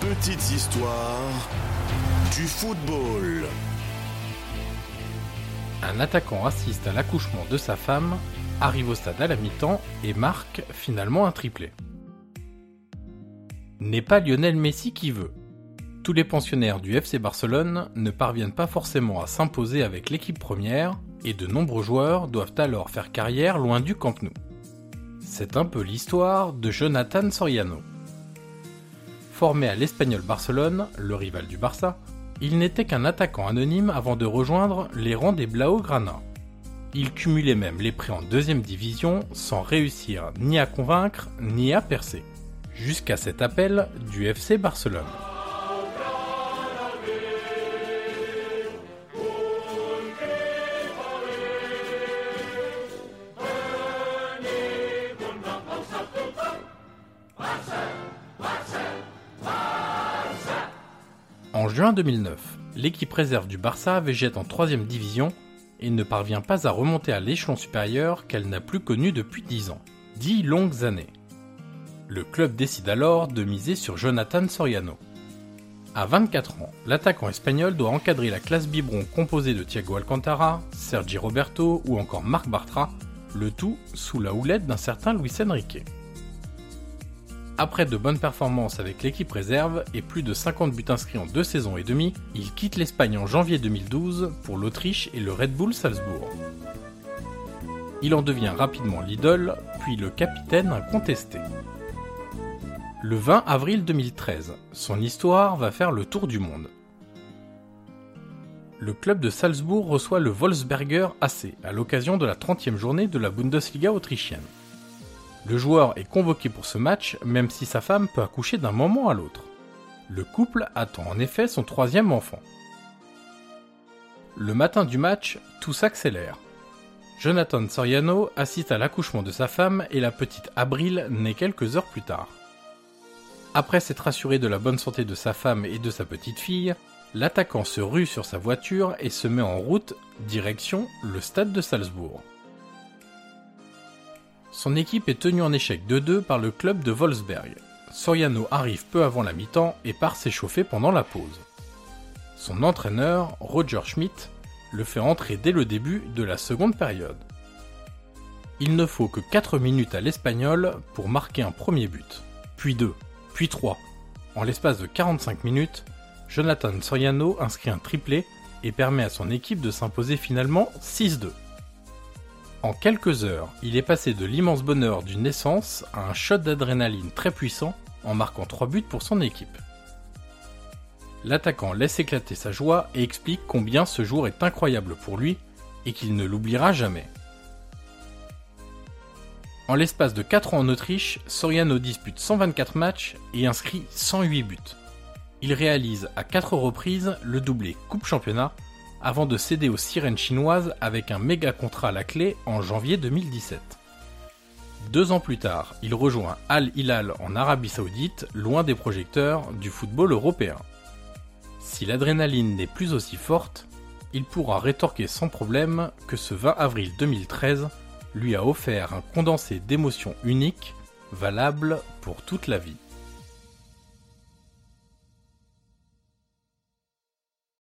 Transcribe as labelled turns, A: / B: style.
A: Petites histoires du football.
B: Un attaquant assiste à l'accouchement de sa femme, arrive au stade à la mi-temps et marque finalement un triplé. N'est pas Lionel Messi qui veut. Tous les pensionnaires du FC Barcelone ne parviennent pas forcément à s'imposer avec l'équipe première et de nombreux joueurs doivent alors faire carrière loin du Camp Nou. C'est un peu l'histoire de Jonathan Soriano. Formé à l'Espagnol Barcelone, le rival du Barça, il n'était qu'un attaquant anonyme avant de rejoindre les rangs des Blaugrana. Il cumulait même les prêts en deuxième division sans réussir ni à convaincre ni à percer. Jusqu'à cet appel du FC Barcelone. En juin 2009, l'équipe réserve du Barça végète en 3 division et ne parvient pas à remonter à l'échelon supérieur qu'elle n'a plus connu depuis 10 ans. 10 longues années. Le club décide alors de miser sur Jonathan Soriano. À 24 ans, l'attaquant espagnol doit encadrer la classe biberon composée de Thiago Alcantara, Sergi Roberto ou encore Marc Bartra, le tout sous la houlette d'un certain Luis Enrique. Après de bonnes performances avec l'équipe réserve et plus de 50 buts inscrits en deux saisons et demie, il quitte l'Espagne en janvier 2012 pour l'Autriche et le Red Bull Salzbourg. Il en devient rapidement l'idole, puis le capitaine incontesté. Le 20 avril 2013, son histoire va faire le tour du monde. Le club de Salzbourg reçoit le Wolfsberger AC à l'occasion de la 30e journée de la Bundesliga autrichienne. Le joueur est convoqué pour ce match, même si sa femme peut accoucher d'un moment à l'autre. Le couple attend en effet son troisième enfant. Le matin du match, tout s'accélère. Jonathan Soriano assiste à l'accouchement de sa femme et la petite Abril naît quelques heures plus tard. Après s'être assuré de la bonne santé de sa femme et de sa petite fille, l'attaquant se rue sur sa voiture et se met en route direction le stade de Salzbourg. Son équipe est tenue en échec 2-2 par le club de Wolfsberg. Soriano arrive peu avant la mi-temps et part s'échauffer pendant la pause. Son entraîneur, Roger Schmidt, le fait entrer dès le début de la seconde période. Il ne faut que 4 minutes à l'Espagnol pour marquer un premier but, puis 2, puis 3. En l'espace de 45 minutes, Jonathan Soriano inscrit un triplé et permet à son équipe de s'imposer finalement 6-2. En quelques heures, il est passé de l'immense bonheur d'une naissance à un shot d'adrénaline très puissant en marquant 3 buts pour son équipe. L'attaquant laisse éclater sa joie et explique combien ce jour est incroyable pour lui et qu'il ne l'oubliera jamais. En l'espace de 4 ans en Autriche, Soriano dispute 124 matchs et inscrit 108 buts. Il réalise à 4 reprises le doublé Coupe Championnat avant de céder aux sirènes chinoises avec un méga contrat à la clé en janvier 2017. Deux ans plus tard, il rejoint Al Hilal en Arabie Saoudite, loin des projecteurs du football européen. Si l'adrénaline n'est plus aussi forte, il pourra rétorquer sans problème que ce 20 avril 2013 lui a offert un condensé d'émotions uniques, valable pour toute la vie.